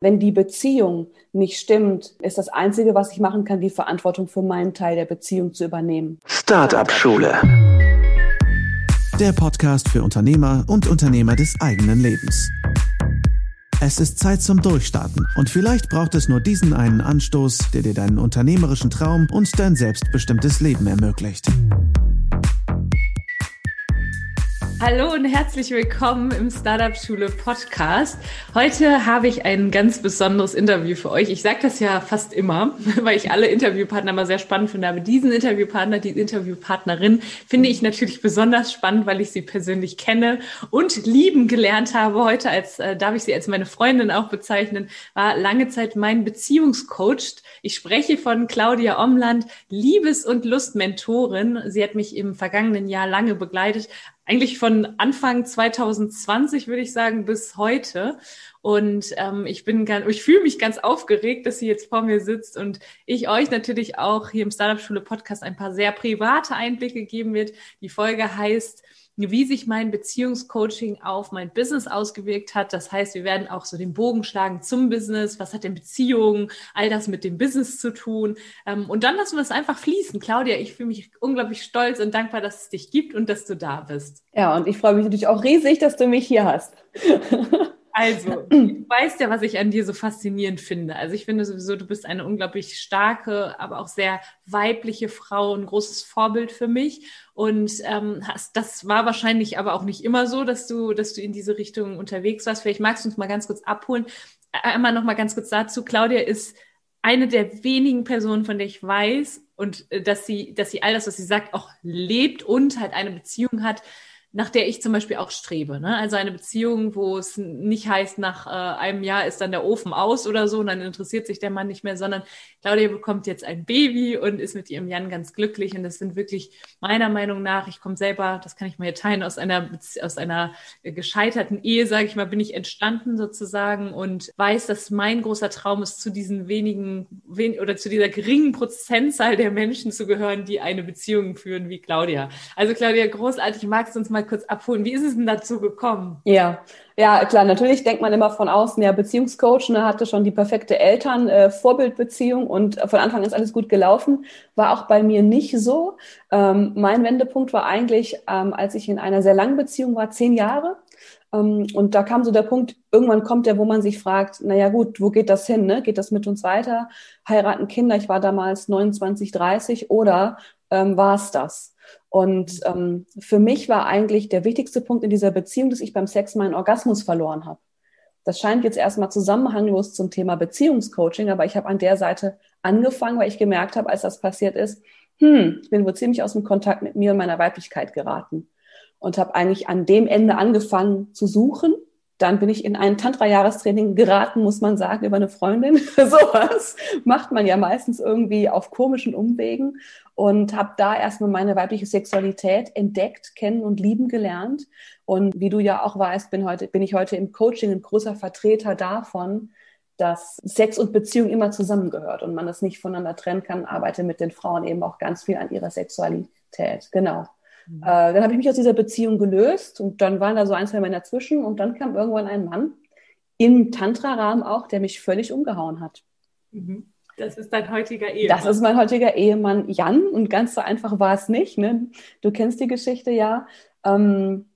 Wenn die Beziehung nicht stimmt, ist das Einzige, was ich machen kann, die Verantwortung für meinen Teil der Beziehung zu übernehmen. Startup Schule. Der Podcast für Unternehmer und Unternehmer des eigenen Lebens. Es ist Zeit zum Durchstarten und vielleicht braucht es nur diesen einen Anstoß, der dir deinen unternehmerischen Traum und dein selbstbestimmtes Leben ermöglicht. Hallo und herzlich willkommen im Startup Schule Podcast. Heute habe ich ein ganz besonderes Interview für euch. Ich sage das ja fast immer, weil ich alle Interviewpartner immer sehr spannend finde. Aber diesen Interviewpartner, die Interviewpartnerin finde ich natürlich besonders spannend, weil ich sie persönlich kenne und lieben gelernt habe. Heute als äh, darf ich sie als meine Freundin auch bezeichnen, war lange Zeit mein Beziehungscoach. Ich spreche von Claudia Omland, Liebes- und Lustmentorin. Sie hat mich im vergangenen Jahr lange begleitet, eigentlich von Anfang 2020, würde ich sagen, bis heute. Und ähm, ich bin ganz, ich fühle mich ganz aufgeregt, dass sie jetzt vor mir sitzt und ich euch natürlich auch hier im Startup Schule Podcast ein paar sehr private Einblicke geben wird. Die Folge heißt wie sich mein Beziehungscoaching auf mein Business ausgewirkt hat. Das heißt, wir werden auch so den Bogen schlagen zum Business. Was hat denn Beziehungen, all das mit dem Business zu tun? Ähm, und dann lassen wir es einfach fließen. Claudia, ich fühle mich unglaublich stolz und dankbar, dass es dich gibt und dass du da bist. Ja, und ich freue mich natürlich auch riesig, dass du mich hier hast. Also, du weißt ja, was ich an dir so faszinierend finde. Also ich finde sowieso, du bist eine unglaublich starke, aber auch sehr weibliche Frau, ein großes Vorbild für mich. Und ähm, hast, das war wahrscheinlich aber auch nicht immer so, dass du, dass du in diese Richtung unterwegs warst. Vielleicht magst du uns mal ganz kurz abholen. Einmal noch mal ganz kurz dazu. Claudia ist eine der wenigen Personen, von der ich weiß und äh, dass sie, dass sie all das, was sie sagt, auch lebt und halt eine Beziehung hat, nach der ich zum Beispiel auch strebe. Ne? Also eine Beziehung, wo es nicht heißt, nach äh, einem Jahr ist dann der Ofen aus oder so und dann interessiert sich der Mann nicht mehr, sondern Claudia bekommt jetzt ein Baby und ist mit ihrem Jan ganz glücklich. Und das sind wirklich meiner Meinung nach, ich komme selber, das kann ich mal hier teilen, aus einer, aus einer gescheiterten Ehe, sage ich mal, bin ich entstanden sozusagen und weiß, dass mein großer Traum ist, zu diesen wenigen wen oder zu dieser geringen Prozentzahl der Menschen zu gehören, die eine Beziehung führen wie Claudia. Also Claudia, großartig, magst du uns mal kurz abholen. Wie ist es denn dazu gekommen? Ja, ja, klar, natürlich denkt man immer von außen, ja, Beziehungscoach, ne, hatte schon die perfekte Eltern, äh, Vorbildbeziehung und von Anfang an ist alles gut gelaufen. War auch bei mir nicht so. Ähm, mein Wendepunkt war eigentlich, ähm, als ich in einer sehr langen Beziehung war, zehn Jahre. Ähm, und da kam so der Punkt, irgendwann kommt der, wo man sich fragt, na ja, gut, wo geht das hin? Ne? Geht das mit uns weiter? Heiraten Kinder? Ich war damals 29, 30 oder ähm, war es das? Und ähm, für mich war eigentlich der wichtigste Punkt in dieser Beziehung, dass ich beim Sex meinen Orgasmus verloren habe. Das scheint jetzt erstmal zusammenhanglos zum Thema Beziehungscoaching, aber ich habe an der Seite angefangen, weil ich gemerkt habe, als das passiert ist, hm, ich bin wohl ziemlich aus dem Kontakt mit mir und meiner Weiblichkeit geraten und habe eigentlich an dem Ende angefangen zu suchen dann bin ich in ein Tantra-Jahrestraining geraten, muss man sagen, über eine Freundin. Sowas macht man ja meistens irgendwie auf komischen Umwegen und habe da erstmal meine weibliche Sexualität entdeckt, kennen und lieben gelernt. Und wie du ja auch weißt, bin, heute, bin ich heute im Coaching ein großer Vertreter davon, dass Sex und Beziehung immer zusammengehört und man das nicht voneinander trennen kann, arbeite mit den Frauen eben auch ganz viel an ihrer Sexualität. Genau. Mhm. Äh, dann habe ich mich aus dieser Beziehung gelöst und dann waren da so ein, zwei Männer dazwischen und dann kam irgendwann ein Mann im Tantra-Rahmen auch, der mich völlig umgehauen hat. Mhm. Das ist dein heutiger Ehemann. Das ist mein heutiger Ehemann Jan und ganz so einfach war es nicht. Ne? Du kennst die Geschichte ja. Ähm,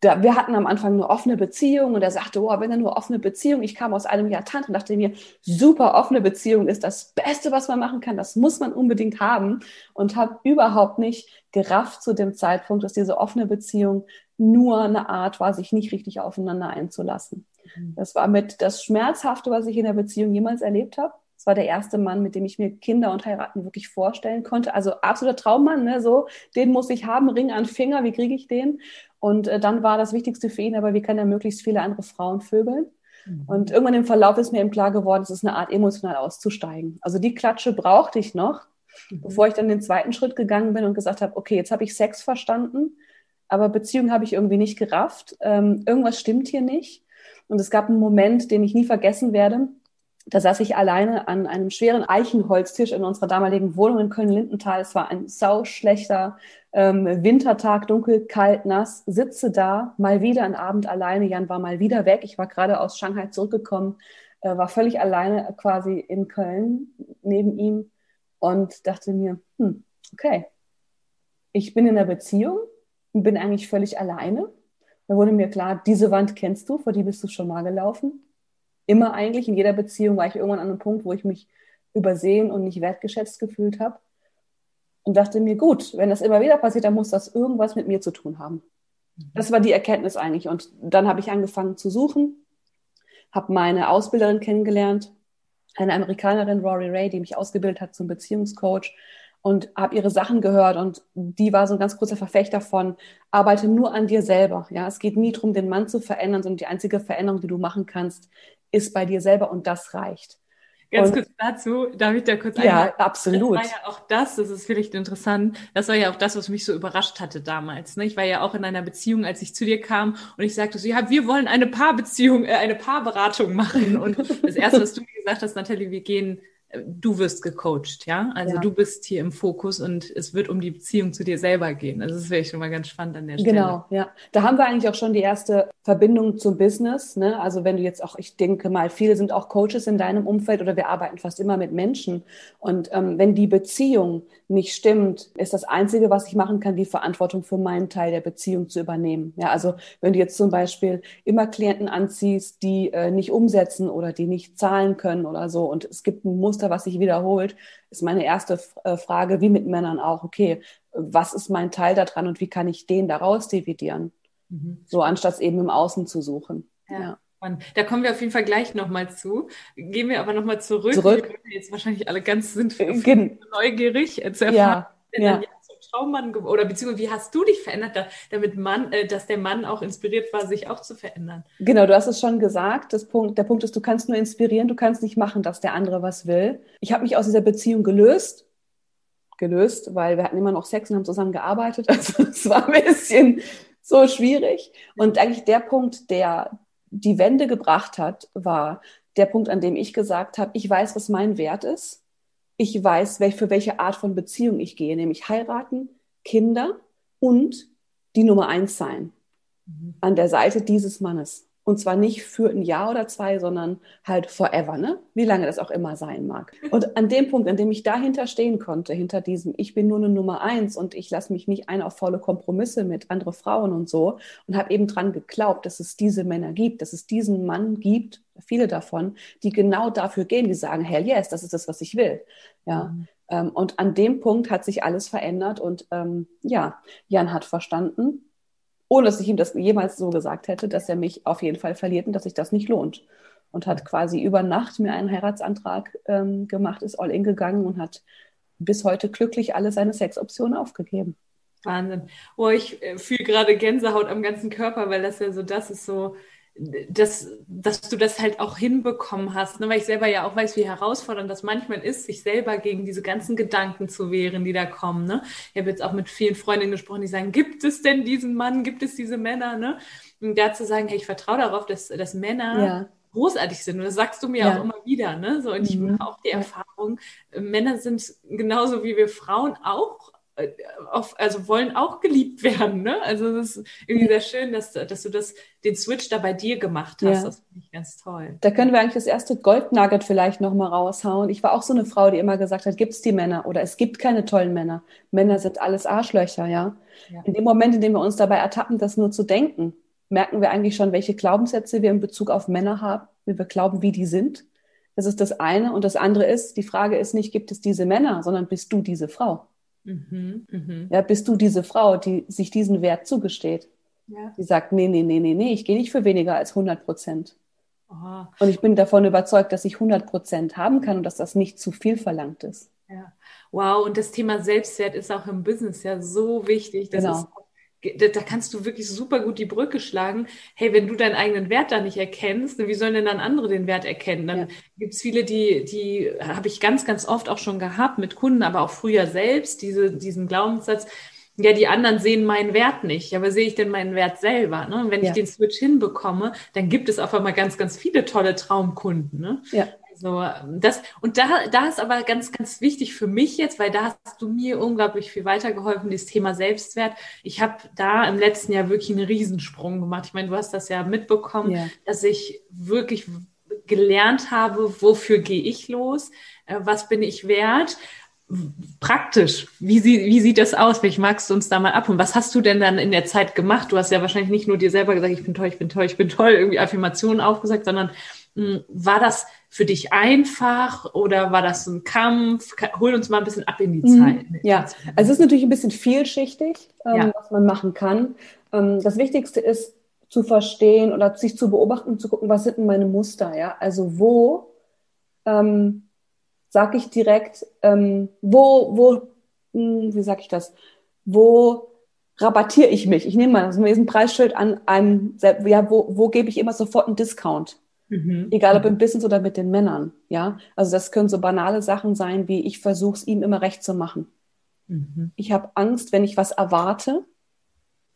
da, wir hatten am Anfang eine offene Beziehung und er sagte, oh, wenn er nur offene Beziehung, ich kam aus einem Jahr Tante und dachte mir, super offene Beziehung ist das Beste, was man machen kann, das muss man unbedingt haben und habe überhaupt nicht gerafft zu dem Zeitpunkt, dass diese offene Beziehung nur eine Art war, sich nicht richtig aufeinander einzulassen. Mhm. Das war mit das Schmerzhafte, was ich in der Beziehung jemals erlebt habe. Es war der erste Mann, mit dem ich mir Kinder und heiraten wirklich vorstellen konnte. Also absoluter Traummann, ne? so, den muss ich haben, Ring an Finger, wie kriege ich den? Und äh, dann war das Wichtigste für ihn, aber wie kann er möglichst viele andere Frauen vögeln? Mhm. Und irgendwann im Verlauf ist mir eben klar geworden, es ist eine Art emotional auszusteigen. Also die Klatsche brauchte ich noch, mhm. bevor ich dann den zweiten Schritt gegangen bin und gesagt habe, okay, jetzt habe ich Sex verstanden, aber Beziehung habe ich irgendwie nicht gerafft. Ähm, irgendwas stimmt hier nicht. Und es gab einen Moment, den ich nie vergessen werde. Da saß ich alleine an einem schweren Eichenholztisch in unserer damaligen Wohnung in Köln-Lindenthal. Es war ein sauschlechter ähm, Wintertag, dunkel, kalt, nass. Sitze da, mal wieder ein Abend alleine. Jan war mal wieder weg. Ich war gerade aus Shanghai zurückgekommen. äh, war völlig alleine quasi in Köln neben ihm und dachte mir, hm, okay, ich bin in einer Beziehung und bin eigentlich völlig alleine. Da wurde mir klar, diese Wand kennst du, vor die bist du schon mal gelaufen. Immer eigentlich, in jeder Beziehung war ich irgendwann an einem Punkt, wo ich mich übersehen und nicht wertgeschätzt gefühlt habe. Und dachte mir, gut, wenn das immer wieder passiert, dann muss das irgendwas mit mir zu tun haben. Das war die Erkenntnis eigentlich. Und dann habe ich angefangen zu suchen, habe meine Ausbilderin kennengelernt, eine Amerikanerin, Rory Ray, die mich ausgebildet hat zum Beziehungscoach und habe ihre Sachen gehört und die war so ein ganz großer Verfechter von, arbeite nur an dir selber. Ja, es geht nie darum, den Mann zu verändern, sondern die einzige Veränderung, die du machen kannst, ist bei dir selber und das reicht. Ganz und, kurz dazu, darf ich da kurz Ja, einmal, absolut. Das war ja auch das, das ist vielleicht interessant, das war ja auch das, was mich so überrascht hatte damals. Ne? Ich war ja auch in einer Beziehung, als ich zu dir kam und ich sagte so, ja, wir wollen eine Paarbeziehung, äh, eine Paarberatung machen. Und das Erste, was du mir gesagt hast, Nathalie, wir gehen du wirst gecoacht, ja? Also ja. du bist hier im Fokus und es wird um die Beziehung zu dir selber gehen. Also das wäre schon mal ganz spannend an der Stelle. Genau, ja. Da haben wir eigentlich auch schon die erste Verbindung zum Business. Ne? Also wenn du jetzt auch, ich denke mal, viele sind auch Coaches in deinem Umfeld oder wir arbeiten fast immer mit Menschen. Und ähm, wenn die Beziehung nicht stimmt, ist das Einzige, was ich machen kann, die Verantwortung für meinen Teil der Beziehung zu übernehmen. Ja, also wenn du jetzt zum Beispiel immer Klienten anziehst, die äh, nicht umsetzen oder die nicht zahlen können oder so und es gibt ein Muster, Muster, was sich wiederholt, ist meine erste äh, Frage, wie mit Männern auch, okay, was ist mein Teil daran und wie kann ich den daraus dividieren? Mhm. So anstatt eben im Außen zu suchen. ja. ja. Da kommen wir auf jeden Fall gleich nochmal zu. Gehen wir aber nochmal zurück. Zurück. Jetzt wahrscheinlich alle ganz sind äh, neugierig äh, zu erfahren, ja. ja. Traummann oder beziehungsweise wie hast du dich verändert, damit Mann, äh, dass der Mann auch inspiriert war, sich auch zu verändern? Genau, du hast es schon gesagt. Das Punkt, der Punkt ist, du kannst nur inspirieren, du kannst nicht machen, dass der andere was will. Ich habe mich aus dieser Beziehung gelöst, gelöst, weil wir hatten immer noch Sex und haben zusammen gearbeitet. Also es war ein bisschen so schwierig. Und eigentlich der Punkt, der die Wende gebracht hat, war der Punkt, an dem ich gesagt habe, ich weiß, was mein Wert ist ich weiß, für welche Art von Beziehung ich gehe, nämlich heiraten, Kinder und die Nummer eins sein mhm. an der Seite dieses Mannes. Und zwar nicht für ein Jahr oder zwei, sondern halt forever, ne? Wie lange das auch immer sein mag. Und an dem Punkt, an dem ich dahinter stehen konnte, hinter diesem, ich bin nur eine Nummer eins und ich lasse mich nicht ein auf faule Kompromisse mit andere Frauen und so und habe eben dran geglaubt, dass es diese Männer gibt, dass es diesen Mann gibt, viele davon, die genau dafür gehen, die sagen, hell yes, das ist das, was ich will. Ja. Mhm. Ähm, und an dem Punkt hat sich alles verändert und ähm, ja, Jan hat verstanden, ohne dass ich ihm das jemals so gesagt hätte, dass er mich auf jeden Fall verliert und dass sich das nicht lohnt. Und hat quasi über Nacht mir einen Heiratsantrag ähm, gemacht, ist all in gegangen und hat bis heute glücklich alle seine Sexoptionen aufgegeben. Wahnsinn. Oh, ich äh, fühle gerade Gänsehaut am ganzen Körper, weil das ja so, das ist so, dass, dass du das halt auch hinbekommen hast, ne? weil ich selber ja auch weiß, wie herausfordernd das manchmal ist, sich selber gegen diese ganzen Gedanken zu wehren, die da kommen. Ne? Ich habe jetzt auch mit vielen Freundinnen gesprochen, die sagen, gibt es denn diesen Mann, gibt es diese Männer? Ne? Und da zu sagen, hey, ich vertraue darauf, dass, dass Männer ja. großartig sind. Und das sagst du mir ja. auch immer wieder. Ne? So, und ich mhm. mache auch die Erfahrung, Männer sind genauso wie wir Frauen auch äh, auf, also wollen auch geliebt werden. Ne? Also das ist irgendwie sehr schön, dass, dass du das, den Switch da bei dir gemacht hast. Ja. Das finde ich ganz toll. Da können wir eigentlich das erste Goldnugget vielleicht nochmal raushauen. Ich war auch so eine Frau, die immer gesagt hat, gibt es die Männer oder es gibt keine tollen Männer. Männer sind alles Arschlöcher, ja? ja. In dem Moment, in dem wir uns dabei ertappen, das nur zu denken, merken wir eigentlich schon, welche Glaubenssätze wir in Bezug auf Männer haben, wie wir glauben, wie die sind. Das ist das eine. Und das andere ist, die Frage ist nicht, gibt es diese Männer, sondern bist du diese Frau? Mhm, mh. Ja, bist du diese Frau, die sich diesen Wert zugesteht? Ja. Die sagt, nee, nee, nee, nee, nee, ich gehe nicht für weniger als 100 Prozent. Und ich bin davon überzeugt, dass ich 100 Prozent haben kann und dass das nicht zu viel verlangt ist. Ja. Wow, und das Thema Selbstwert ist auch im Business ja so wichtig. Das genau. ist da kannst du wirklich super gut die Brücke schlagen. Hey, wenn du deinen eigenen Wert da nicht erkennst, wie sollen denn dann andere den Wert erkennen? Dann ja. gibt's viele, die, die habe ich ganz, ganz oft auch schon gehabt mit Kunden, aber auch früher selbst, diese, diesen Glaubenssatz, ja, die anderen sehen meinen Wert nicht. Aber sehe ich denn meinen Wert selber? Ne? Und wenn ja. ich den Switch hinbekomme, dann gibt es auf einmal ganz, ganz viele tolle Traumkunden. Ne? Ja. So, das, und da, da ist aber ganz, ganz wichtig für mich jetzt, weil da hast du mir unglaublich viel weitergeholfen, das Thema Selbstwert. Ich habe da im letzten Jahr wirklich einen Riesensprung gemacht. Ich meine, du hast das ja mitbekommen, ja. dass ich wirklich gelernt habe, wofür gehe ich los, äh, was bin ich wert. Praktisch, wie, sie, wie sieht das aus? Vielleicht magst du uns da mal ab. Und was hast du denn dann in der Zeit gemacht? Du hast ja wahrscheinlich nicht nur dir selber gesagt, ich bin toll, ich bin toll, ich bin toll, irgendwie Affirmationen aufgesagt, sondern war das für dich einfach oder war das ein Kampf? Hol uns mal ein bisschen ab in die mhm. Zeit. Ja, also es ist natürlich ein bisschen vielschichtig, ähm, ja. was man machen kann. Ähm, das Wichtigste ist zu verstehen oder sich zu beobachten, zu gucken, was sind denn meine Muster, ja? Also wo ähm, sag ich direkt, ähm, wo, wo, mh, hm, wie sag ich das? Wo rabattiere ich mich? Ich nehme mal so ein Preisschild an einem, ja, wo, wo gebe ich immer sofort einen Discount? Mhm. Egal ob im Business oder mit den Männern, ja. Also das können so banale Sachen sein, wie ich versuche es ihm immer recht zu machen. Mhm. Ich habe Angst, wenn ich was erwarte.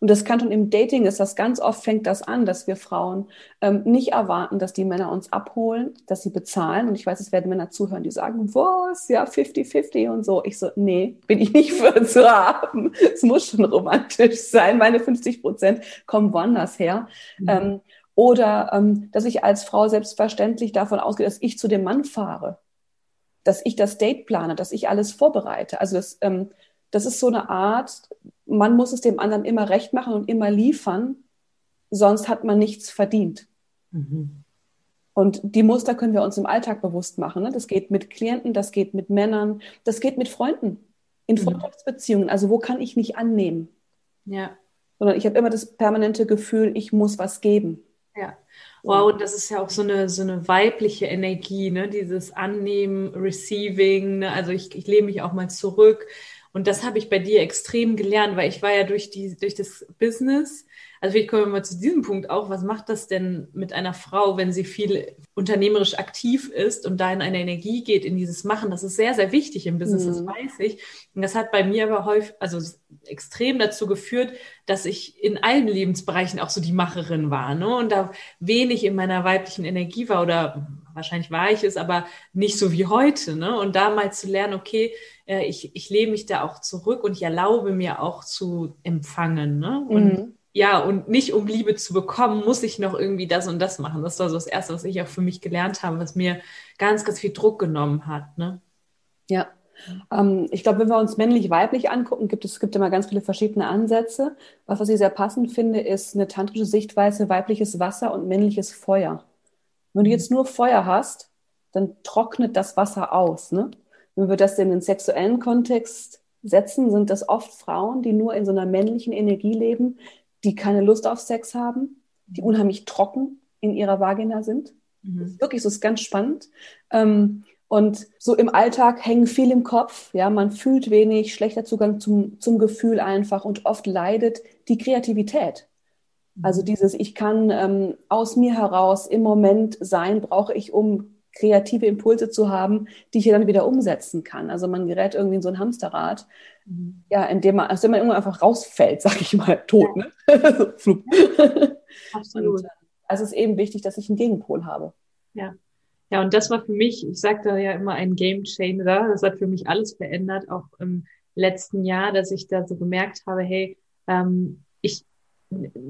Und das kann schon im Dating ist das ganz oft fängt das an, dass wir Frauen ähm, nicht erwarten, dass die Männer uns abholen, dass sie bezahlen. Und ich weiß, es werden Männer zuhören, die sagen, was, ja, 50-50 und so. Ich so, nee, bin ich nicht für zu haben. Es muss schon romantisch sein. Meine 50 Prozent kommen woanders her. Mhm. Ähm, oder ähm, dass ich als Frau selbstverständlich davon ausgehe, dass ich zu dem Mann fahre, dass ich das Date plane, dass ich alles vorbereite. Also das, ähm, das ist so eine Art, man muss es dem anderen immer recht machen und immer liefern, sonst hat man nichts verdient. Mhm. Und die Muster können wir uns im Alltag bewusst machen. Ne? Das geht mit Klienten, das geht mit Männern, das geht mit Freunden, in mhm. Freundschaftsbeziehungen. Also wo kann ich nicht annehmen? Ja. Sondern ich habe immer das permanente Gefühl, ich muss was geben. Ja. Wow, und das ist ja auch so eine, so eine weibliche Energie, ne? Dieses Annehmen, Receiving, ne? Also ich, ich lehne mich auch mal zurück. Und das habe ich bei dir extrem gelernt, weil ich war ja durch die, durch das Business also vielleicht kommen wir mal zu diesem Punkt auch. Was macht das denn mit einer Frau, wenn sie viel unternehmerisch aktiv ist und da in eine Energie geht, in dieses Machen? Das ist sehr, sehr wichtig im Business, mhm. das weiß ich. Und das hat bei mir aber häufig, also extrem dazu geführt, dass ich in allen Lebensbereichen auch so die Macherin war, ne? Und da wenig in meiner weiblichen Energie war oder wahrscheinlich war ich es, aber nicht so wie heute, ne? Und da mal zu lernen, okay, äh, ich, ich lehne mich da auch zurück und ich erlaube mir auch zu empfangen, ne? Und mhm ja, und nicht um Liebe zu bekommen, muss ich noch irgendwie das und das machen. Das war so das Erste, was ich auch für mich gelernt habe, was mir ganz, ganz viel Druck genommen hat. Ne? Ja. Ähm, ich glaube, wenn wir uns männlich-weiblich angucken, gibt es gibt immer ganz viele verschiedene Ansätze. Was, was ich sehr passend finde, ist eine tantrische Sichtweise weibliches Wasser und männliches Feuer. Wenn du jetzt nur Feuer hast, dann trocknet das Wasser aus. Ne? Wenn wir das in den sexuellen Kontext setzen, sind das oft Frauen, die nur in so einer männlichen Energie leben, die keine Lust auf Sex haben, die mhm. unheimlich trocken in ihrer Vagina sind. Mhm. Das ist wirklich so, ist ganz spannend. Ähm, und so im Alltag hängen viel im Kopf. Ja, man fühlt wenig, schlechter Zugang zum, zum Gefühl einfach und oft leidet die Kreativität. Mhm. Also dieses, ich kann ähm, aus mir heraus im Moment sein, brauche ich, um kreative Impulse zu haben, die ich dann wieder umsetzen kann. Also man gerät irgendwie in so ein Hamsterrad, mhm. ja, indem man, also man irgendwann einfach rausfällt, sag ich mal, tot, ja. ne? Absolut. Und, also es ist eben wichtig, dass ich einen Gegenpol habe. Ja. Ja, und das war für mich, ich sagte ja immer ein Game Changer. Das hat für mich alles verändert, auch im letzten Jahr, dass ich da so gemerkt habe, hey, ähm, ich,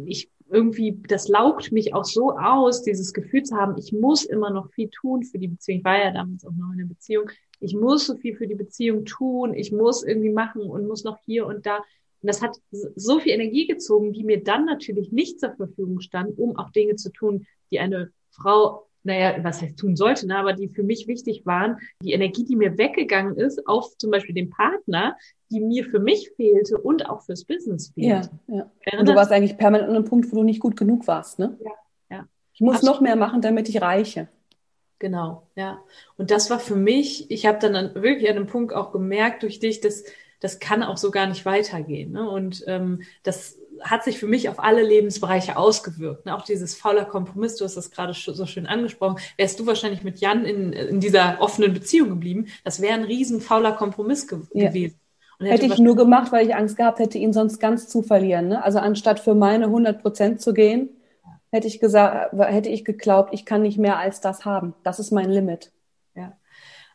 ich irgendwie, das laugt mich auch so aus, dieses Gefühl zu haben, ich muss immer noch viel tun für die Beziehung. Ich war ja damals auch noch in einer Beziehung. Ich muss so viel für die Beziehung tun. Ich muss irgendwie machen und muss noch hier und da. Und das hat so viel Energie gezogen, die mir dann natürlich nicht zur Verfügung stand, um auch Dinge zu tun, die eine Frau naja, was heißt tun sollte, ne, aber die für mich wichtig waren, die Energie, die mir weggegangen ist, auf zum Beispiel den Partner, die mir für mich fehlte und auch fürs Business fehlte. Ja, ja. Und du warst eigentlich permanent an einem Punkt, wo du nicht gut genug warst, ne? Ja, ja. Ich muss Absolut. noch mehr machen, damit ich reiche. Genau, ja. Und das war für mich, ich habe dann wirklich an einem Punkt auch gemerkt durch dich, dass das kann auch so gar nicht weitergehen. Ne? Und ähm, das hat sich für mich auf alle Lebensbereiche ausgewirkt. Ne? Auch dieses fauler Kompromiss, du hast das gerade so schön angesprochen, wärst du wahrscheinlich mit Jan in, in dieser offenen Beziehung geblieben, das wäre ein riesen fauler Kompromiss ge ja. gewesen. Hätte, hätte ich nur gemacht, weil ich Angst gehabt hätte, ihn sonst ganz zu verlieren. Ne? Also anstatt für meine 100 Prozent zu gehen, hätte ich gesagt, hätte ich geglaubt, ich kann nicht mehr als das haben. Das ist mein Limit.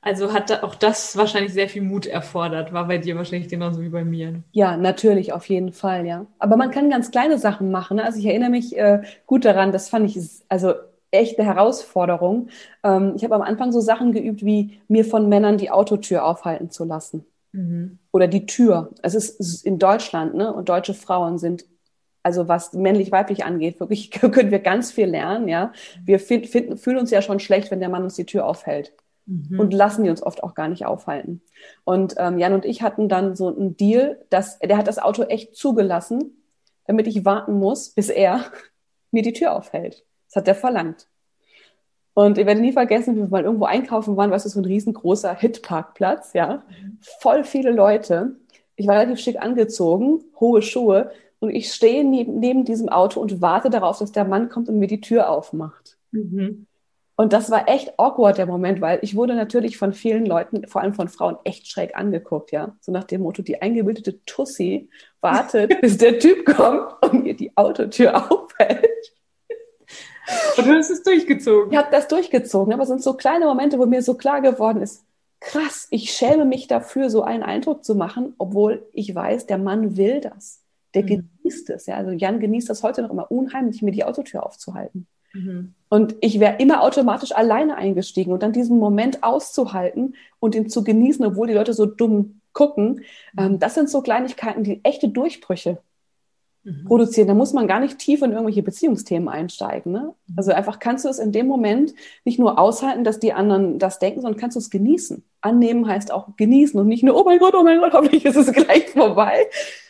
Also hat auch das wahrscheinlich sehr viel Mut erfordert, war bei dir wahrscheinlich genauso wie bei mir. Ja, natürlich, auf jeden Fall, ja. Aber man kann ganz kleine Sachen machen. Ne? Also ich erinnere mich äh, gut daran, das fand ich, also echte Herausforderung. Ähm, ich habe am Anfang so Sachen geübt, wie mir von Männern die Autotür aufhalten zu lassen. Mhm. Oder die Tür. Es ist in Deutschland, ne? Und deutsche Frauen sind, also was männlich-weiblich angeht, wirklich können wir ganz viel lernen, ja. Wir find, finden, fühlen uns ja schon schlecht, wenn der Mann uns die Tür aufhält. Mhm. Und lassen die uns oft auch gar nicht aufhalten. Und ähm, Jan und ich hatten dann so einen Deal, dass der hat das Auto echt zugelassen, damit ich warten muss, bis er mir die Tür aufhält. Das hat der verlangt. Und ich werde nie vergessen, wie wir mal irgendwo einkaufen waren, was ist so ein riesengroßer Hitparkplatz, ja. Voll viele Leute. Ich war relativ schick angezogen, hohe Schuhe und ich stehe neben, neben diesem Auto und warte darauf, dass der Mann kommt und mir die Tür aufmacht. Mhm. Und das war echt awkward, der Moment, weil ich wurde natürlich von vielen Leuten, vor allem von Frauen, echt schräg angeguckt, ja. So nach dem Motto, die eingebildete Tussi wartet, bis der Typ kommt und mir die Autotür aufhält. Und du hast es durchgezogen. Ich habe das durchgezogen, aber es sind so kleine Momente, wo mir so klar geworden ist, krass, ich schäme mich dafür, so einen Eindruck zu machen, obwohl ich weiß, der Mann will das. Der mhm. genießt es. Ja? Also Jan genießt das heute noch immer unheimlich, mir die Autotür aufzuhalten. Mhm. Und ich wäre immer automatisch alleine eingestiegen und dann diesen Moment auszuhalten und ihn zu genießen, obwohl die Leute so dumm gucken, mhm. ähm, das sind so Kleinigkeiten, die echte Durchbrüche mhm. produzieren. Da muss man gar nicht tief in irgendwelche Beziehungsthemen einsteigen. Ne? Mhm. Also einfach kannst du es in dem Moment nicht nur aushalten, dass die anderen das denken, sondern kannst du es genießen. Annehmen heißt auch genießen und nicht nur, oh mein Gott, oh mein Gott, hoffentlich ist es gleich vorbei.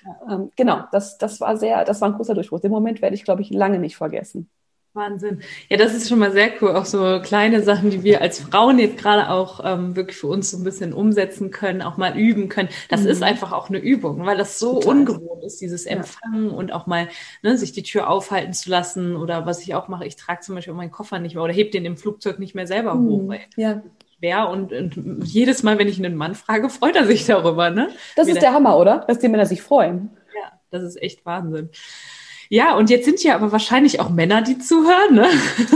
Ja. Ähm, genau, das, das war sehr, das war ein großer Durchbruch. Den Moment werde ich, glaube ich, lange nicht vergessen. Wahnsinn. Ja, das ist schon mal sehr cool. Auch so kleine Sachen, die wir als Frauen jetzt gerade auch ähm, wirklich für uns so ein bisschen umsetzen können, auch mal üben können. Das mhm. ist einfach auch eine Übung, weil das so Total. ungewohnt ist, dieses Empfangen ja. und auch mal ne, sich die Tür aufhalten zu lassen. Oder was ich auch mache, ich trage zum Beispiel meinen Koffer nicht mehr oder heb den im Flugzeug nicht mehr selber mhm. hoch. Weil ja. Schwer und, und, jedes Mal, wenn ich einen Mann frage, freut er sich darüber. Ne? Das Wie ist der Hammer, oder? Dass die Männer sich freuen. Ja, das ist echt Wahnsinn. Ja, und jetzt sind ja aber wahrscheinlich auch Männer, die zuhören, ne?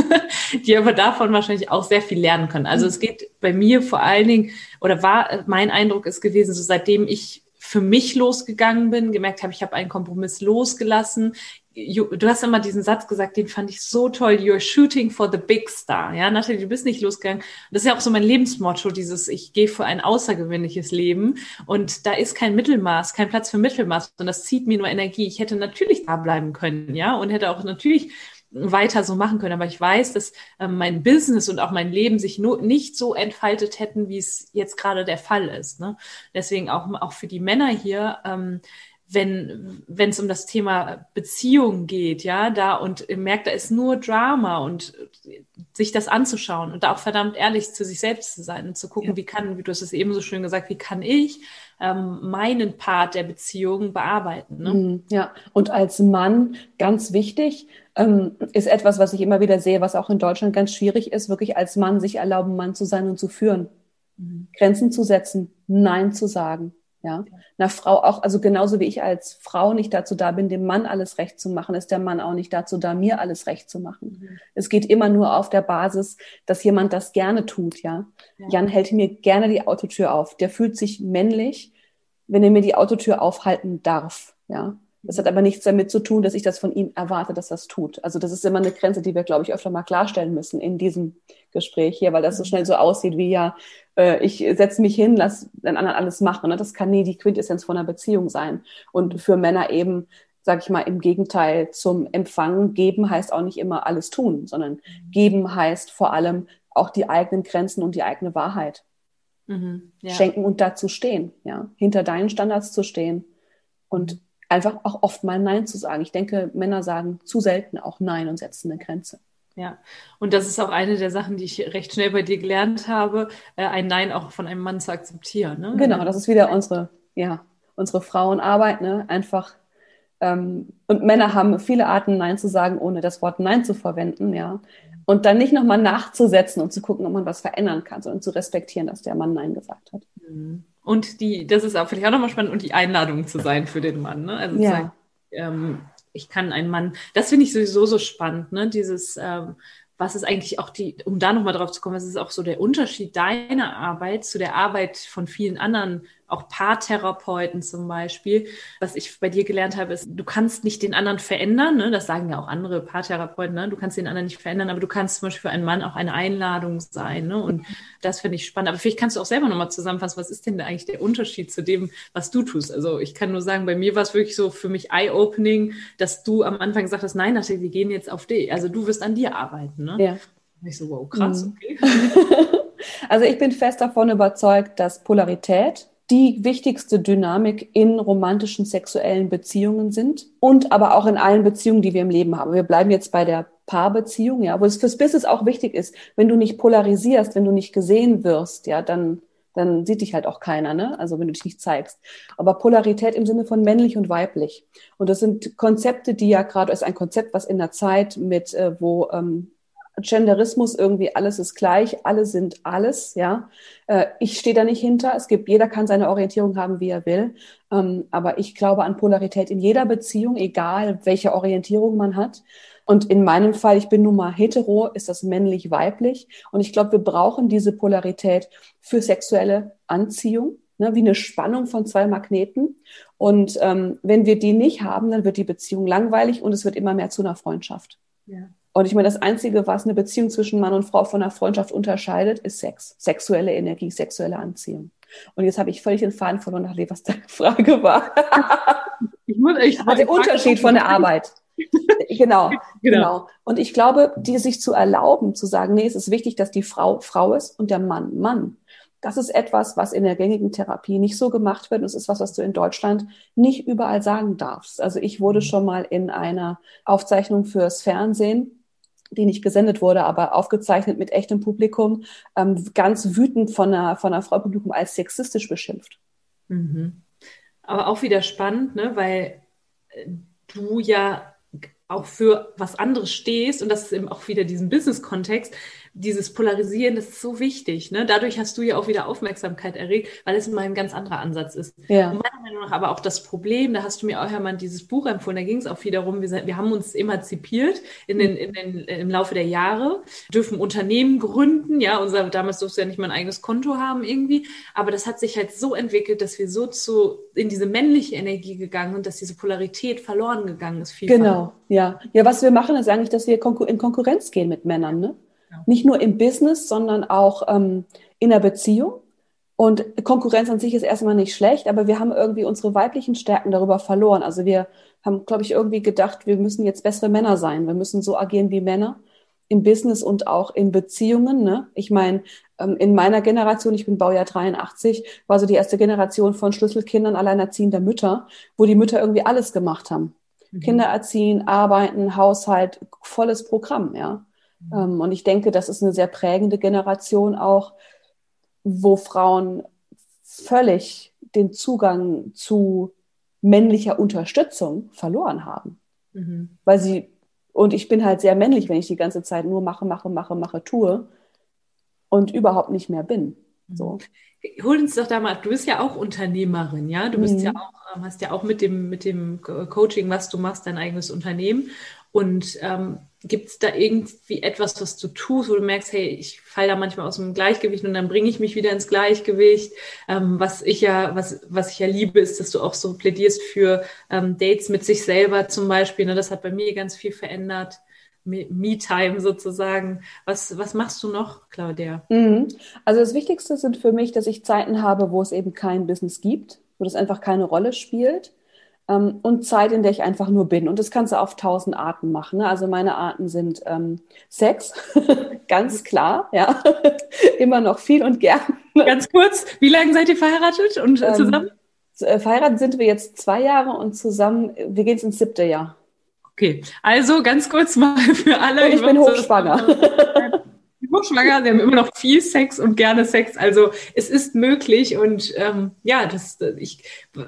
die aber davon wahrscheinlich auch sehr viel lernen können. Also es geht bei mir vor allen Dingen, oder war mein Eindruck ist gewesen, so seitdem ich für mich losgegangen bin, gemerkt habe, ich habe einen Kompromiss losgelassen, du hast immer diesen Satz gesagt, den fand ich so toll, you're shooting for the big star. Ja, Nathalie, du bist nicht losgegangen. Das ist ja auch so mein Lebensmotto, dieses, ich gehe für ein außergewöhnliches Leben und da ist kein Mittelmaß, kein Platz für Mittelmaß und das zieht mir nur Energie. Ich hätte natürlich da bleiben können, ja, und hätte auch natürlich weiter so machen können. Aber ich weiß, dass äh, mein Business und auch mein Leben sich nur nicht so entfaltet hätten, wie es jetzt gerade der Fall ist. Ne? Deswegen auch, auch für die Männer hier, ähm, wenn wenn es um das Thema Beziehung geht, ja, da und merkt, da ist nur Drama und sich das anzuschauen und da auch verdammt ehrlich zu sich selbst zu sein und zu gucken, ja. wie kann, wie du hast es eben so schön gesagt, wie kann ich ähm, meinen Part der Beziehung bearbeiten. Ne? Mhm, ja, und als Mann ganz wichtig ähm, ist etwas, was ich immer wieder sehe, was auch in Deutschland ganz schwierig ist, wirklich als Mann sich erlauben, Mann zu sein und zu führen, mhm. Grenzen zu setzen, Nein zu sagen ja, einer Frau auch, also genauso wie ich als Frau nicht dazu da bin, dem Mann alles recht zu machen, ist der Mann auch nicht dazu da, mir alles recht zu machen. Mhm. Es geht immer nur auf der Basis, dass jemand das gerne tut, ja? ja. Jan hält mir gerne die Autotür auf. Der fühlt sich männlich, wenn er mir die Autotür aufhalten darf, ja. Das hat aber nichts damit zu tun, dass ich das von ihm erwarte, dass es tut. Also das ist immer eine Grenze, die wir, glaube ich, öfter mal klarstellen müssen in diesem Gespräch hier, weil das so schnell so aussieht wie ja, äh, ich setze mich hin, lass den anderen alles machen. Ne? Das kann nie die Quintessenz von einer Beziehung sein. Und für Männer eben, sag ich mal, im Gegenteil zum Empfangen, geben heißt auch nicht immer alles tun, sondern geben heißt vor allem auch die eigenen Grenzen und die eigene Wahrheit. Mhm, ja. Schenken und dazu stehen, ja, hinter deinen Standards zu stehen. Und einfach auch oft mal Nein zu sagen. Ich denke, Männer sagen zu selten auch Nein und setzen eine Grenze. Ja, und das ist auch eine der Sachen, die ich recht schnell bei dir gelernt habe, äh, ein Nein auch von einem Mann zu akzeptieren. Ne? Genau, das ist wieder unsere, ja, unsere Frauenarbeit, ne? Einfach ähm, und Männer haben viele Arten, Nein zu sagen, ohne das Wort Nein zu verwenden, ja. Und dann nicht nochmal nachzusetzen und zu gucken, ob man was verändern kann, sondern zu respektieren, dass der Mann Nein gesagt hat. Mhm. Und die, das ist auch vielleicht auch nochmal spannend, und die Einladung zu sein für den Mann. Ne? Also ja. sagen, ähm, ich kann einen Mann, das finde ich sowieso so spannend, ne? Dieses, ähm, was ist eigentlich auch die, um da nochmal drauf zu kommen, was ist auch so der Unterschied deiner Arbeit zu der Arbeit von vielen anderen auch Paartherapeuten zum Beispiel. Was ich bei dir gelernt habe, ist, du kannst nicht den anderen verändern. Ne? Das sagen ja auch andere Paartherapeuten. Ne? Du kannst den anderen nicht verändern, aber du kannst zum Beispiel für einen Mann auch eine Einladung sein. Ne? Und das finde ich spannend. Aber vielleicht kannst du auch selber nochmal zusammenfassen, was ist denn da eigentlich der Unterschied zu dem, was du tust? Also ich kann nur sagen, bei mir war es wirklich so für mich eye-opening, dass du am Anfang gesagt hast, nein, wir gehen jetzt auf dich. Also du wirst an dir arbeiten. Ne? Ja. Und ich so, wow, krass, mhm. okay. Also ich bin fest davon überzeugt, dass Polarität die wichtigste Dynamik in romantischen sexuellen Beziehungen sind und aber auch in allen Beziehungen, die wir im Leben haben. Wir bleiben jetzt bei der Paarbeziehung, ja, wo es fürs Business auch wichtig ist, wenn du nicht polarisierst, wenn du nicht gesehen wirst, ja, dann dann sieht dich halt auch keiner, ne? Also wenn du dich nicht zeigst. Aber Polarität im Sinne von männlich und weiblich. Und das sind Konzepte, die ja gerade ist ein Konzept, was in der Zeit mit, äh, wo ähm, Genderismus irgendwie alles ist gleich, alle sind alles, ja. Äh, ich stehe da nicht hinter. Es gibt, jeder kann seine Orientierung haben, wie er will. Ähm, aber ich glaube an Polarität in jeder Beziehung, egal welche Orientierung man hat. Und in meinem Fall, ich bin nun mal hetero, ist das männlich-weiblich. Und ich glaube, wir brauchen diese Polarität für sexuelle Anziehung, ne, wie eine Spannung von zwei Magneten. Und ähm, wenn wir die nicht haben, dann wird die Beziehung langweilig und es wird immer mehr zu einer Freundschaft. Ja. Und ich meine, das Einzige, was eine Beziehung zwischen Mann und Frau von einer Freundschaft unterscheidet, ist Sex. Sexuelle Energie, sexuelle Anziehung. Und jetzt habe ich völlig den Faden verloren, nachdem was deine Frage war. ich muss echt also der Unterschied von der Arbeit. genau, genau, genau. Und ich glaube, die sich zu erlauben, zu sagen, nee, es ist wichtig, dass die Frau Frau ist und der Mann Mann. Das ist etwas, was in der gängigen Therapie nicht so gemacht wird. Und es ist was, was du in Deutschland nicht überall sagen darfst. Also ich wurde mhm. schon mal in einer Aufzeichnung fürs Fernsehen die nicht gesendet wurde, aber aufgezeichnet mit echtem Publikum, ähm, ganz wütend von einer, von einer Frau Publikum als sexistisch beschimpft. Mhm. Aber auch wieder spannend, ne? weil äh, du ja auch für was anderes stehst und das ist eben auch wieder diesen Business-Kontext, dieses Polarisieren, das ist so wichtig. Ne? Dadurch hast du ja auch wieder Aufmerksamkeit erregt, weil es mal ein ganz anderer Ansatz ist. Ja. Und meiner Meinung nach aber auch das Problem, da hast du mir auch mal dieses Buch empfohlen, da ging es auch viel darum, wir, wir haben uns emanzipiert in den, in den, im Laufe der Jahre, dürfen Unternehmen gründen, ja, unser, damals durfte ja nicht mal ein eigenes Konto haben irgendwie, aber das hat sich halt so entwickelt, dass wir so zu, in diese männliche Energie gegangen sind, dass diese Polarität verloren gegangen ist. Vielfach. Genau, ja. Ja, was wir machen, ist eigentlich, dass wir in Konkurrenz gehen mit Männern, ne? Nicht nur im Business, sondern auch ähm, in der Beziehung. Und Konkurrenz an sich ist erstmal nicht schlecht, aber wir haben irgendwie unsere weiblichen Stärken darüber verloren. Also wir haben, glaube ich, irgendwie gedacht, wir müssen jetzt bessere Männer sein. Wir müssen so agieren wie Männer im Business und auch in Beziehungen. Ne? Ich meine, ähm, in meiner Generation, ich bin Baujahr 83, war so die erste Generation von Schlüsselkindern alleinerziehender Mütter, wo die Mütter irgendwie alles gemacht haben. Mhm. Kinder erziehen, arbeiten, Haushalt, volles Programm, ja. Mhm. und ich denke, das ist eine sehr prägende Generation auch, wo Frauen völlig den Zugang zu männlicher Unterstützung verloren haben. Mhm. Weil sie, und ich bin halt sehr männlich, wenn ich die ganze Zeit nur mache, mache, mache, mache, tue und überhaupt nicht mehr bin. Mhm. So. Hol uns doch da mal, du bist ja auch Unternehmerin, ja? Du bist mhm. ja auch, ähm, hast ja auch mit dem, mit dem Coaching, was du machst, dein eigenes Unternehmen. Und ähm, gibt es da irgendwie etwas, was du tust, wo du merkst, hey, ich falle da manchmal aus dem Gleichgewicht und dann bringe ich mich wieder ins Gleichgewicht. Ähm, was ich ja, was, was ich ja liebe, ist, dass du auch so plädierst für ähm, Dates mit sich selber zum Beispiel. Ne? Das hat bei mir ganz viel verändert. Me-Time sozusagen. Was, was machst du noch, Claudia? Mhm. Also das Wichtigste sind für mich, dass ich Zeiten habe, wo es eben kein Business gibt, wo das einfach keine Rolle spielt ähm, und Zeit, in der ich einfach nur bin. Und das kannst du auf tausend Arten machen. Ne? Also meine Arten sind ähm, Sex, ganz klar, ja, immer noch viel und gern. Ganz kurz, wie lange seid ihr verheiratet und äh, zusammen? Ähm, verheiratet sind wir jetzt zwei Jahre und zusammen, wir gehen ins siebte Jahr. Okay, also ganz kurz mal für alle. Und ich bin hochschwanger. Hochschwanger, sie haben immer noch viel Sex und gerne Sex. Also es ist möglich und ähm, ja, das, ich,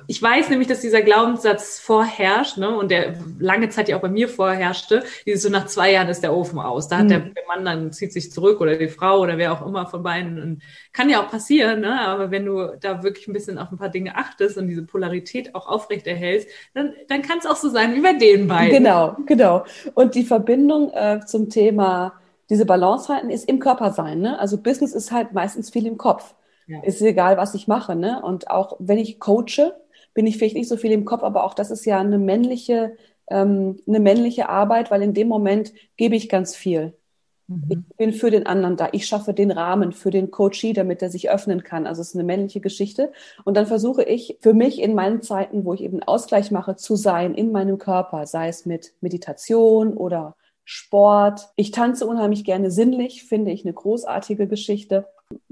ich weiß nämlich, dass dieser Glaubenssatz vorherrscht ne, und der lange Zeit ja auch bei mir vorherrschte, dieses so nach zwei Jahren ist der Ofen aus. Da hat mhm. der, der, Mann dann zieht sich zurück oder die Frau oder wer auch immer von beiden. Und kann ja auch passieren, ne? aber wenn du da wirklich ein bisschen auf ein paar Dinge achtest und diese Polarität auch aufrechterhältst, dann, dann kann es auch so sein wie bei den beiden. Genau, genau. Und die Verbindung äh, zum Thema diese Balance halten ist im Körper sein. Ne? Also Business ist halt meistens viel im Kopf. Ja. Ist egal, was ich mache. Ne? Und auch wenn ich coache, bin ich vielleicht nicht so viel im Kopf, aber auch das ist ja eine männliche, ähm, eine männliche Arbeit, weil in dem Moment gebe ich ganz viel. Mhm. Ich bin für den anderen da. Ich schaffe den Rahmen für den Coachee, damit er sich öffnen kann. Also es ist eine männliche Geschichte. Und dann versuche ich für mich in meinen Zeiten, wo ich eben Ausgleich mache, zu sein in meinem Körper, sei es mit Meditation oder Sport. Ich tanze unheimlich gerne sinnlich, finde ich eine großartige Geschichte.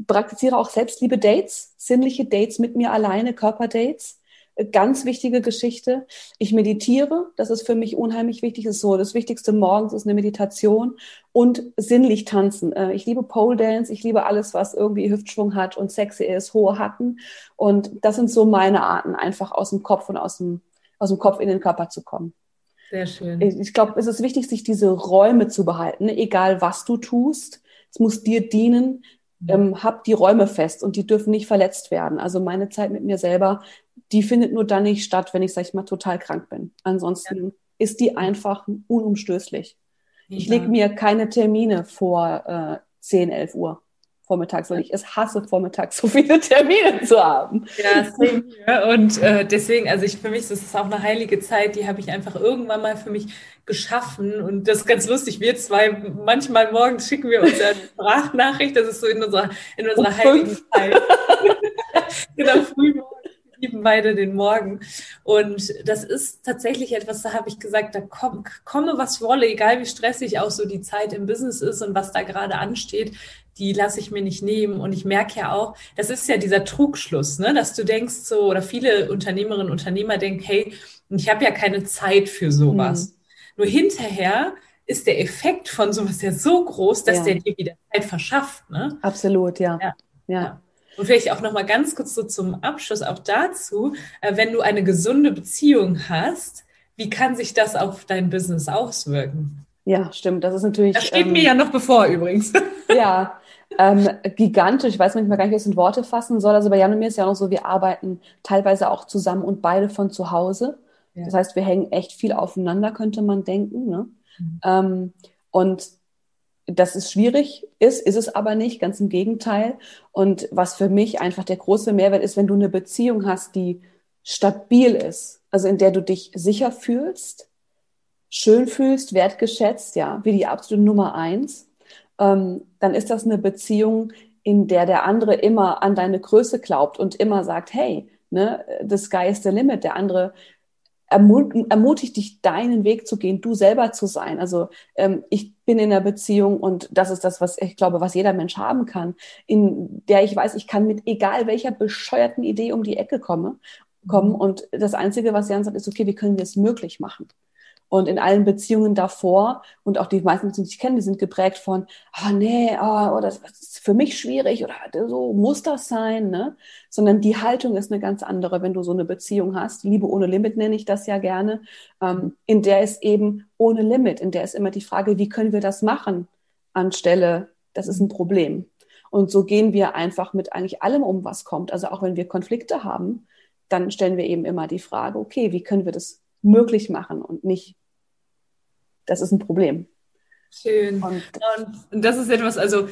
Praktiziere auch Selbstliebe Dates, sinnliche Dates mit mir alleine, Körperdates ganz wichtige Geschichte. Ich meditiere, das ist für mich unheimlich wichtig. Das ist so das Wichtigste morgens ist eine Meditation und sinnlich tanzen. Äh, ich liebe Pole Dance, ich liebe alles, was irgendwie Hüftschwung hat und sexy ist, hohe Hacken. Und das sind so meine Arten, einfach aus dem Kopf und aus dem, aus dem Kopf in den Körper zu kommen. Sehr schön. Ich glaube, es ist wichtig, sich diese Räume zu behalten, egal was du tust. Es muss dir dienen. Mhm. Ähm, hab die Räume fest und die dürfen nicht verletzt werden. Also meine Zeit mit mir selber die findet nur dann nicht statt, wenn ich, sag ich mal, total krank bin. Ansonsten ja. ist die einfach unumstößlich. Ja. Ich lege mir keine Termine vor äh, 10, 11 Uhr vormittags, weil ich es hasse, vormittags so viele Termine zu haben. Ja, same hier. Und äh, deswegen, also ich für mich ist es auch eine heilige Zeit, die habe ich einfach irgendwann mal für mich geschaffen. Und das ist ganz lustig. Wir zwei, manchmal morgens schicken wir uns eine Sprachnachricht, das ist so in unserer, in unserer um heiligen Zeit. genau, früh lieben beide den Morgen. Und das ist tatsächlich etwas, da habe ich gesagt, da komm, komme was wolle, egal wie stressig auch so die Zeit im Business ist und was da gerade ansteht, die lasse ich mir nicht nehmen. Und ich merke ja auch, das ist ja dieser Trugschluss, ne, dass du denkst so, oder viele Unternehmerinnen und Unternehmer denken, hey, ich habe ja keine Zeit für sowas. Mhm. Nur hinterher ist der Effekt von sowas ja so groß, dass ja. der dir wieder Zeit verschafft. Ne? Absolut, ja. ja. ja. Und vielleicht auch noch mal ganz kurz so zum Abschluss auch dazu, äh, wenn du eine gesunde Beziehung hast, wie kann sich das auf dein Business auswirken? Ja, stimmt. Das ist natürlich. Das steht ähm, mir ja noch bevor übrigens. Ja, ähm, gigantisch. Ich weiß manchmal gar nicht, wie ich es in Worte fassen soll. Also bei Jan und mir ist ja auch noch so, wir arbeiten teilweise auch zusammen und beide von zu Hause. Ja. Das heißt, wir hängen echt viel aufeinander, könnte man denken. Ne? Mhm. Ähm, und dass es schwierig ist, ist es aber nicht, ganz im Gegenteil. Und was für mich einfach der große Mehrwert ist, wenn du eine Beziehung hast, die stabil ist, also in der du dich sicher fühlst, schön fühlst, wertgeschätzt, ja, wie die absolute Nummer eins, ähm, dann ist das eine Beziehung, in der der andere immer an deine Größe glaubt und immer sagt, hey, ne, the sky is the limit. Der andere ermutigt dich, deinen Weg zu gehen, du selber zu sein. Also ähm, ich bin in einer Beziehung und das ist das, was ich glaube, was jeder Mensch haben kann, in der ich weiß, ich kann mit egal welcher bescheuerten Idee um die Ecke komme, kommen mhm. und das Einzige, was Jan sagt, ist, okay, wie können wir es möglich machen? Und in allen Beziehungen davor und auch die meisten, die ich kenne, die sind geprägt von, ah oh, nee, oh, das ist für mich schwierig oder so muss das sein, ne? Sondern die Haltung ist eine ganz andere, wenn du so eine Beziehung hast. Liebe ohne Limit nenne ich das ja gerne, ähm, in der ist eben ohne Limit, in der ist immer die Frage, wie können wir das machen, anstelle, das ist ein Problem. Und so gehen wir einfach mit eigentlich allem um, was kommt. Also auch wenn wir Konflikte haben, dann stellen wir eben immer die Frage, okay, wie können wir das möglich machen und nicht das ist ein Problem. Schön. Und, und das ist etwas, also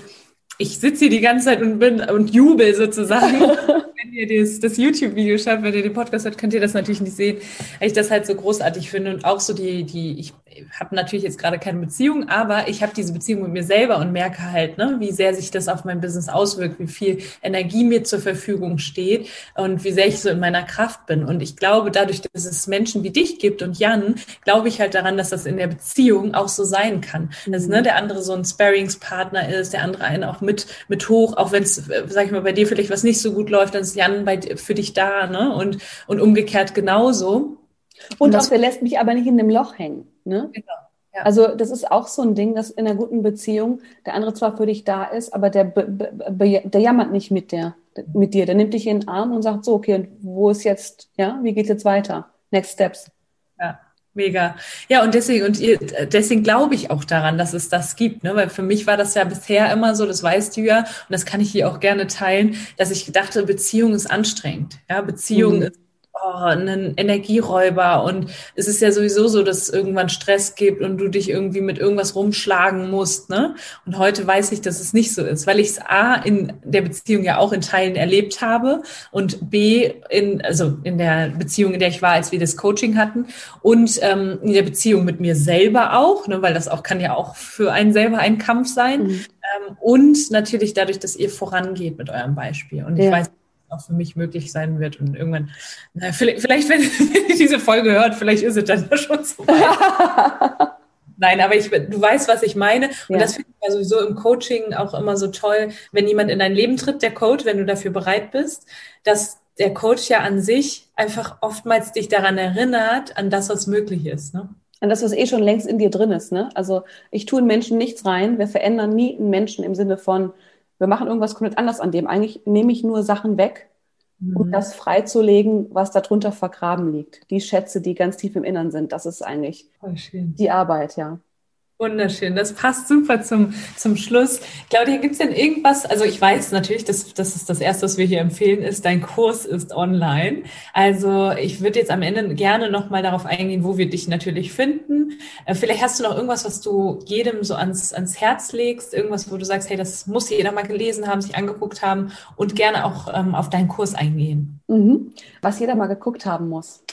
ich sitze hier die ganze Zeit und bin und jubel sozusagen. wenn ihr das, das YouTube-Video schaut, wenn ihr den Podcast hört, könnt ihr das natürlich nicht sehen, weil ich das halt so großartig finde und auch so die, die, ich habe natürlich jetzt gerade keine Beziehung, aber ich habe diese Beziehung mit mir selber und merke halt, ne, wie sehr sich das auf mein Business auswirkt, wie viel Energie mir zur Verfügung steht und wie sehr ich so in meiner Kraft bin. Und ich glaube, dadurch, dass es Menschen wie dich gibt und Jan, glaube ich halt daran, dass das in der Beziehung auch so sein kann. Dass ne, der andere so ein Sparringspartner ist, der andere einen auch mit, mit hoch, auch wenn es, sag ich mal, bei dir vielleicht was nicht so gut läuft, dann ist Jan bei, für dich da, ne? Und, und umgekehrt genauso. Und, und auch, der lässt mich aber nicht in dem Loch hängen. Ne? Genau. Ja. Also das ist auch so ein Ding, dass in einer guten Beziehung der andere zwar für dich da ist, aber der, der jammert nicht mit, der, mit dir. Der nimmt dich in den Arm und sagt so, okay, wo ist jetzt, ja, wie geht's jetzt weiter? Next Steps. Ja. Mega. Ja, und deswegen, und ihr, deswegen glaube ich auch daran, dass es das gibt, ne? Weil für mich war das ja bisher immer so, das weißt du ja, und das kann ich hier auch gerne teilen, dass ich dachte, Beziehung ist anstrengend. Ja, Beziehung mhm. ist oh, ein Energieräuber und es ist ja sowieso so, dass es irgendwann Stress gibt und du dich irgendwie mit irgendwas rumschlagen musst. Ne? Und heute weiß ich, dass es nicht so ist, weil ich es A in der Beziehung ja auch in Teilen erlebt habe und B in, also in der Beziehung, in der ich war, als wir das Coaching hatten und ähm, in der Beziehung mit mir selber auch, ne? weil das auch kann ja auch für einen selber ein Kampf sein. Mhm. Ähm, und natürlich dadurch, dass ihr vorangeht mit eurem Beispiel. Und ich ja. weiß, auch für mich möglich sein wird. Und irgendwann, na, vielleicht, vielleicht wenn, ihr diese Folge hört, vielleicht ist es dann ja schon so. Nein, aber ich, du weißt, was ich meine. Und ja. das finde ich ja sowieso im Coaching auch immer so toll, wenn jemand in dein Leben tritt, der Coach, wenn du dafür bereit bist, dass der Coach ja an sich einfach oftmals dich daran erinnert, an das, was möglich ist. Ne? An das, was eh schon längst in dir drin ist. Ne? Also ich tue in Menschen nichts rein. Wir verändern nie einen Menschen im Sinne von, wir machen irgendwas komplett anders an dem. Eigentlich nehme ich nur Sachen weg, um mhm. das freizulegen, was darunter vergraben liegt. Die Schätze, die ganz tief im Innern sind, das ist eigentlich die Arbeit, ja. Wunderschön, das passt super zum, zum Schluss. Claudia, gibt es denn irgendwas, also ich weiß natürlich, dass das ist das Erste, was wir hier empfehlen, ist, dein Kurs ist online. Also ich würde jetzt am Ende gerne nochmal darauf eingehen, wo wir dich natürlich finden. Äh, vielleicht hast du noch irgendwas, was du jedem so ans, ans Herz legst, irgendwas, wo du sagst, hey, das muss jeder mal gelesen haben, sich angeguckt haben und gerne auch ähm, auf deinen Kurs eingehen. Mhm. Was jeder mal geguckt haben muss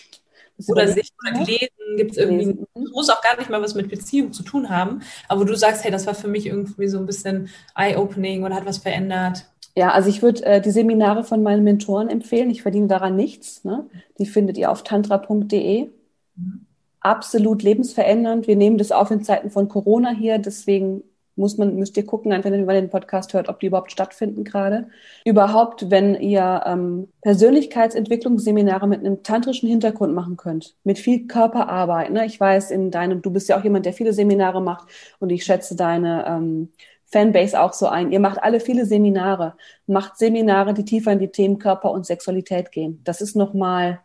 oder sich oder gelesen, gibt es irgendwie, muss auch gar nicht mal was mit Beziehung zu tun haben, aber du sagst, hey, das war für mich irgendwie so ein bisschen eye-opening oder hat was verändert. Ja, also ich würde äh, die Seminare von meinen Mentoren empfehlen. Ich verdiene daran nichts. Ne? Die findet ihr auf tantra.de. Mhm. Absolut lebensverändernd. Wir nehmen das auf in Zeiten von Corona hier, deswegen muss man, müsst ihr gucken, wenn ihr den Podcast hört, ob die überhaupt stattfinden gerade. Überhaupt, wenn ihr ähm, Persönlichkeitsentwicklungsseminare mit einem tantrischen Hintergrund machen könnt, mit viel Körperarbeit. Ne? Ich weiß, in deinem, du bist ja auch jemand, der viele Seminare macht und ich schätze deine ähm, Fanbase auch so ein. Ihr macht alle viele Seminare, macht Seminare, die tiefer in die Themen Körper und Sexualität gehen. Das ist nochmal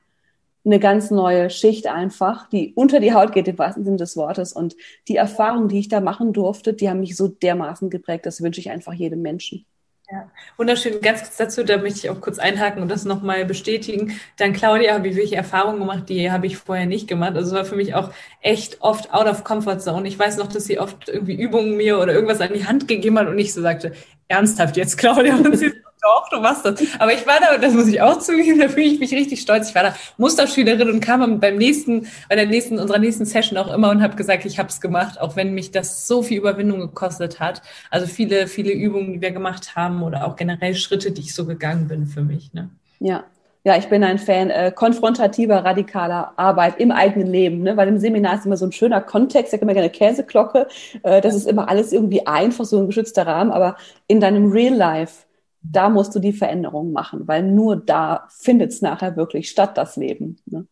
eine ganz neue Schicht einfach, die unter die Haut geht im wahrsten Sinne des Wortes. Und die Erfahrungen, die ich da machen durfte, die haben mich so dermaßen geprägt. Das wünsche ich einfach jedem Menschen. Ja, wunderschön. Ganz kurz dazu, da möchte ich auch kurz einhaken und das nochmal bestätigen. Dann Claudia habe ich wirklich Erfahrungen gemacht, die habe ich vorher nicht gemacht. Also es war für mich auch echt oft out of comfort zone. Ich weiß noch, dass sie oft irgendwie Übungen mir oder irgendwas an die Hand gegeben hat und ich so sagte, ernsthaft jetzt, Claudia? Und sie doch, du machst das. Aber ich war da, das muss ich auch zugeben, da fühle ich mich richtig stolz. Ich war da Musterschülerin und kam beim nächsten, bei der nächsten, unserer nächsten Session auch immer und habe gesagt, ich habe es gemacht, auch wenn mich das so viel Überwindung gekostet hat. Also viele, viele Übungen, die wir gemacht haben oder auch generell Schritte, die ich so gegangen bin für mich. Ne? Ja, ja, ich bin ein Fan äh, konfrontativer, radikaler Arbeit im eigenen Leben, ne? weil im Seminar ist immer so ein schöner Kontext, ich sage immer gerne Käseglocke, äh, das ist immer alles irgendwie einfach, so ein geschützter Rahmen, aber in deinem Real Life da musst du die Veränderung machen, weil nur da findet es nachher wirklich statt, das Leben. Ne?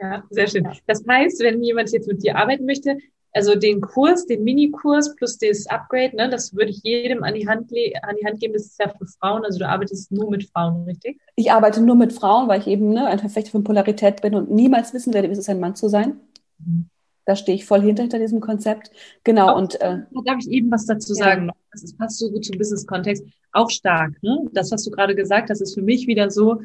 Ja, sehr schön. Das heißt, wenn jemand jetzt mit dir arbeiten möchte, also den Kurs, den Minikurs plus das Upgrade, ne, das würde ich jedem an die Hand an die Hand geben. Das ist ja für Frauen. Also du arbeitest nur mit Frauen, richtig? Ich arbeite nur mit Frauen, weil ich eben ne, ein Verfechter von Polarität bin und niemals wissen werde, wie es ist, ein Mann zu sein. Mhm. Da stehe ich voll hinter, hinter diesem Konzept. Genau. Auch, und äh, darf ich eben was dazu sagen? Ja. Das passt so gut zum Business-Kontext. Auch stark. Ne? Das, was du gerade gesagt hast, ist für mich wieder so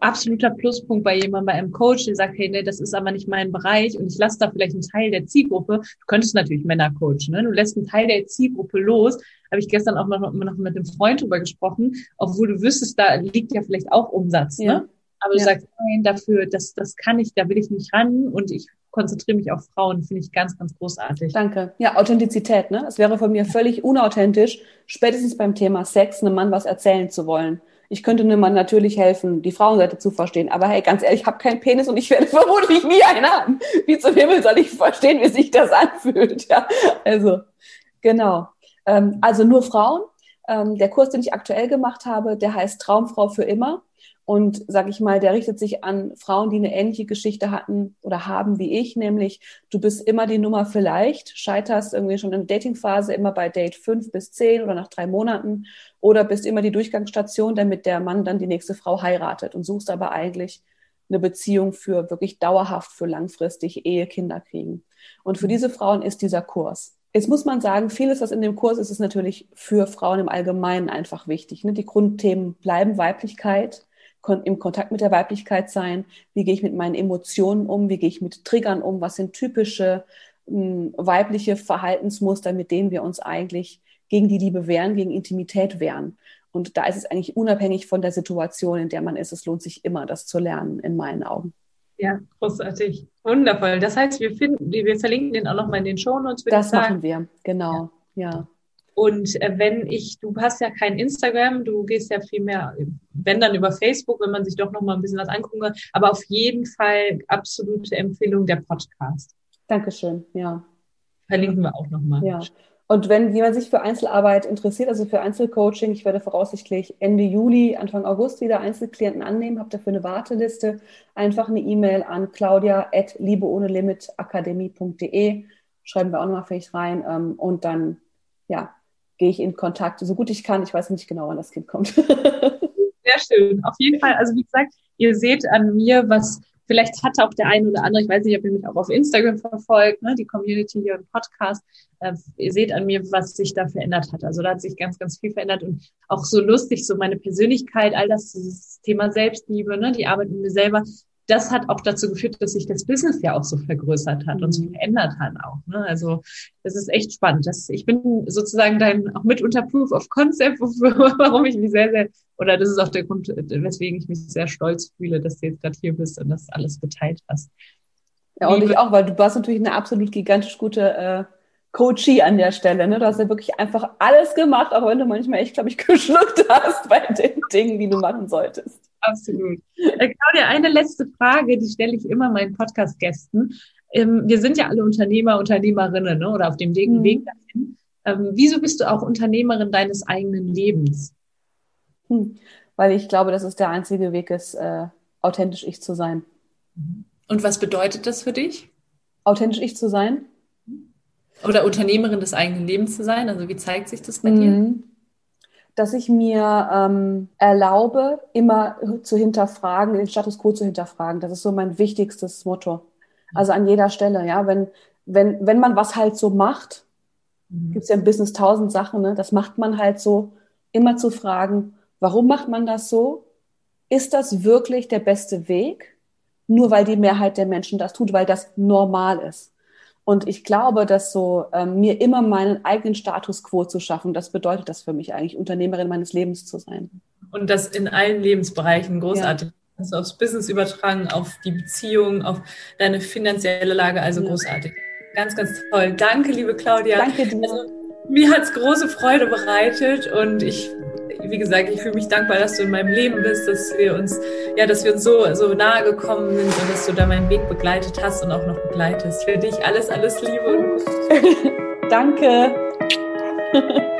absoluter Pluspunkt bei jemandem, bei einem Coach, der sagt, hey, nee, das ist aber nicht mein Bereich und ich lasse da vielleicht einen Teil der Zielgruppe. Du könntest natürlich Männer coachen, ne? Du lässt einen Teil der Zielgruppe los. Habe ich gestern auch noch, noch mit einem Freund drüber gesprochen, obwohl du wüsstest, da liegt ja vielleicht auch Umsatz, ja. ne? Aber du ja. sagst, nein, dafür, das, das kann ich, da will ich nicht ran und ich konzentriere mich auf Frauen, finde ich ganz, ganz großartig. Danke. Ja, Authentizität, ne? Es wäre von mir völlig unauthentisch, spätestens beim Thema Sex einem Mann was erzählen zu wollen. Ich könnte einem Mann natürlich helfen, die Frauenseite zu verstehen. Aber hey, ganz ehrlich, ich habe keinen Penis und ich werde vermutlich nie einen haben. Wie zum Himmel soll ich verstehen, wie sich das anfühlt? Ja, also, genau. Ähm, also nur Frauen. Ähm, der Kurs, den ich aktuell gemacht habe, der heißt Traumfrau für immer. Und sag ich mal, der richtet sich an Frauen, die eine ähnliche Geschichte hatten oder haben wie ich, nämlich du bist immer die Nummer vielleicht, scheiterst irgendwie schon in der Datingphase immer bei Date fünf bis zehn oder nach drei Monaten oder bist immer die Durchgangsstation, damit der Mann dann die nächste Frau heiratet und suchst aber eigentlich eine Beziehung für wirklich dauerhaft, für langfristig Ehe, Kinder kriegen. Und für diese Frauen ist dieser Kurs. Jetzt muss man sagen, vieles, was in dem Kurs ist, ist natürlich für Frauen im Allgemeinen einfach wichtig. Ne? Die Grundthemen bleiben Weiblichkeit, im Kontakt mit der Weiblichkeit sein? Wie gehe ich mit meinen Emotionen um? Wie gehe ich mit Triggern um? Was sind typische mh, weibliche Verhaltensmuster, mit denen wir uns eigentlich gegen die Liebe wehren, gegen Intimität wehren? Und da ist es eigentlich unabhängig von der Situation, in der man ist. Es lohnt sich immer, das zu lernen, in meinen Augen. Ja, großartig. Wundervoll. Das heißt, wir finden, wir verlinken den auch nochmal in den Shownotes. Das machen wir, genau. ja. ja. Und äh, wenn ich, du hast ja kein Instagram, du gehst ja viel mehr, wenn dann über Facebook, wenn man sich doch noch mal ein bisschen was angucken kann. Aber auf jeden Fall absolute Empfehlung der Podcast. Dankeschön, ja. Verlinken wir auch nochmal. Ja. Und wenn jemand sich für Einzelarbeit interessiert, also für Einzelcoaching, ich werde voraussichtlich Ende Juli, Anfang August wieder Einzelklienten annehmen, habe dafür eine Warteliste. Einfach eine E-Mail an claudia.liebeohnelimitacademie.de. Schreiben wir auch nochmal vielleicht rein. Ähm, und dann, ja, gehe ich in Kontakt, so gut ich kann. Ich weiß nicht genau, wann das Kind kommt. Sehr schön. Auf jeden Fall, also wie gesagt, ihr seht an mir, was vielleicht hat auch der eine oder andere, ich weiß nicht, ob ihr mich auch auf Instagram verfolgt, ne, die Community hier im Podcast, äh, ihr seht an mir, was sich da verändert hat. Also da hat sich ganz, ganz viel verändert und auch so lustig, so meine Persönlichkeit, all das, dieses Thema Selbstliebe, ne, die Arbeit mit mir selber, das hat auch dazu geführt, dass sich das Business ja auch so vergrößert hat mhm. und sich verändert hat auch. Ne? Also das ist echt spannend. Das, ich bin sozusagen dein auch mitunter Proof of Concept, warum ich mich sehr, sehr, oder das ist auch der Grund, weswegen ich mich sehr stolz fühle, dass du jetzt gerade hier bist und das alles geteilt hast. Ja, und ich auch, weil du warst natürlich eine absolut gigantisch gute äh, Coachie an der Stelle. Ne? Du hast ja wirklich einfach alles gemacht, auch wenn du manchmal echt, glaube ich, geschluckt hast bei den Dingen, die du machen solltest. Absolut. Äh, Claudia, eine letzte Frage, die stelle ich immer meinen Podcast-Gästen. Ähm, wir sind ja alle Unternehmer, Unternehmerinnen ne? oder auf dem Weg, mhm. Weg dahin. Ähm, wieso bist du auch Unternehmerin deines eigenen Lebens? Hm. Weil ich glaube, dass es der einzige Weg ist, äh, authentisch ich zu sein. Und was bedeutet das für dich? Authentisch ich zu sein? Oder Unternehmerin des eigenen Lebens zu sein? Also wie zeigt sich das bei mhm. dir? dass ich mir ähm, erlaube, immer zu hinterfragen, den Status quo zu hinterfragen. Das ist so mein wichtigstes Motto. Also an jeder Stelle, ja, wenn, wenn, wenn man was halt so macht, mhm. gibt es ja im Business tausend Sachen, ne? das macht man halt so, immer zu fragen, warum macht man das so? Ist das wirklich der beste Weg? Nur weil die Mehrheit der Menschen das tut, weil das normal ist. Und ich glaube, dass so ähm, mir immer meinen eigenen Status quo zu schaffen, das bedeutet das für mich eigentlich, Unternehmerin meines Lebens zu sein. Und das in allen Lebensbereichen großartig. Ja. Also aufs Business übertragen, auf die Beziehung, auf deine finanzielle Lage, also ja. großartig. Ganz, ganz toll. Danke, liebe Claudia. Danke dir. Also, mir hat es große Freude bereitet und ich wie gesagt, ich fühle mich dankbar, dass du in meinem Leben bist, dass wir uns, ja, dass wir uns so, so nahe gekommen sind und dass du da meinen Weg begleitet hast und auch noch begleitest. Für dich alles, alles Liebe. Danke.